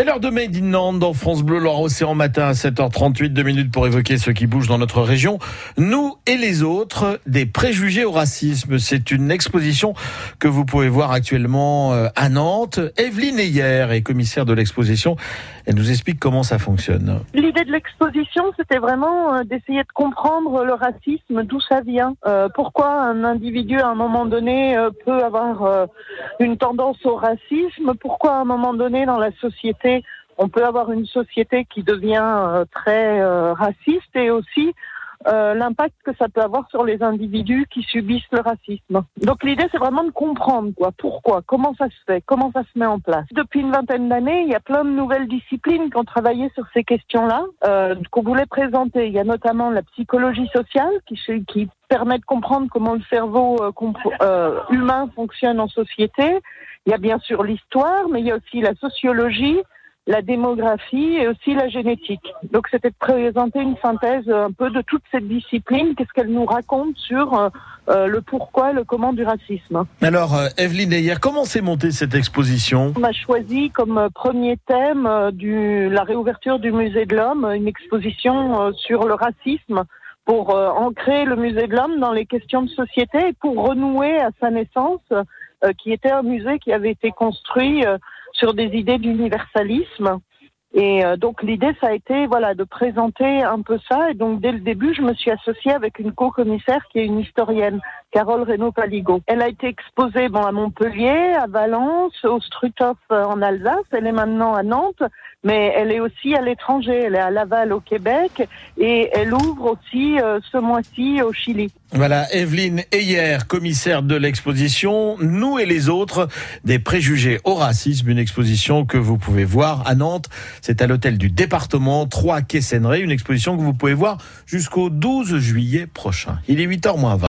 C'est l'heure de Made in Nantes dans France Bleu, Loire Océan matin à 7h38, deux minutes pour évoquer ce qui bouge dans notre région. Nous et les autres, des préjugés au racisme. C'est une exposition que vous pouvez voir actuellement euh, à Nantes. Evelyne Heyer est commissaire de l'exposition. Elle nous explique comment ça fonctionne. L'idée de l'exposition, c'était vraiment euh, d'essayer de comprendre le racisme, d'où ça vient, euh, pourquoi un individu à un moment donné peut avoir une tendance au racisme, pourquoi à un moment donné dans la société on peut avoir une société qui devient euh, très euh, raciste et aussi euh, l'impact que ça peut avoir sur les individus qui subissent le racisme. Donc l'idée c'est vraiment de comprendre quoi, pourquoi, comment ça se fait, comment ça se met en place. Depuis une vingtaine d'années, il y a plein de nouvelles disciplines qui ont travaillé sur ces questions-là, qu'on voulait présenter. Il y a notamment la psychologie sociale qui, qui permet de comprendre comment le cerveau humain fonctionne en société. Il y a bien sûr l'histoire, mais il y a aussi la sociologie, la démographie et aussi la génétique. Donc c'était de présenter une synthèse un peu de toute cette discipline, qu'est-ce qu'elle nous raconte sur euh, euh, le pourquoi, le comment du racisme? Alors euh, Evelyne comment s'est montée cette exposition? On a choisi comme premier thème du, la réouverture du musée de l'homme, une exposition sur le racisme pour ancrer le musée de l'homme dans les questions de société et pour renouer à sa naissance euh, qui était un musée qui avait été construit euh, sur des idées d'universalisme. Et euh, donc l'idée, ça a été voilà de présenter un peu ça. Et donc dès le début, je me suis associée avec une co-commissaire qui est une historienne, Carole Reynaud-Paligo. Elle a été exposée bon à Montpellier, à Valence, au Struthof en Alsace. Elle est maintenant à Nantes, mais elle est aussi à l'étranger. Elle est à Laval au Québec et elle ouvre aussi ce mois-ci au Chili. Voilà, Evelyne Heyer, commissaire de l'exposition Nous et les autres, des préjugés au racisme, une exposition que vous pouvez voir à Nantes. C'est à l'hôtel du département 3 quai une exposition que vous pouvez voir jusqu'au 12 juillet prochain. Il est 8h moins 20.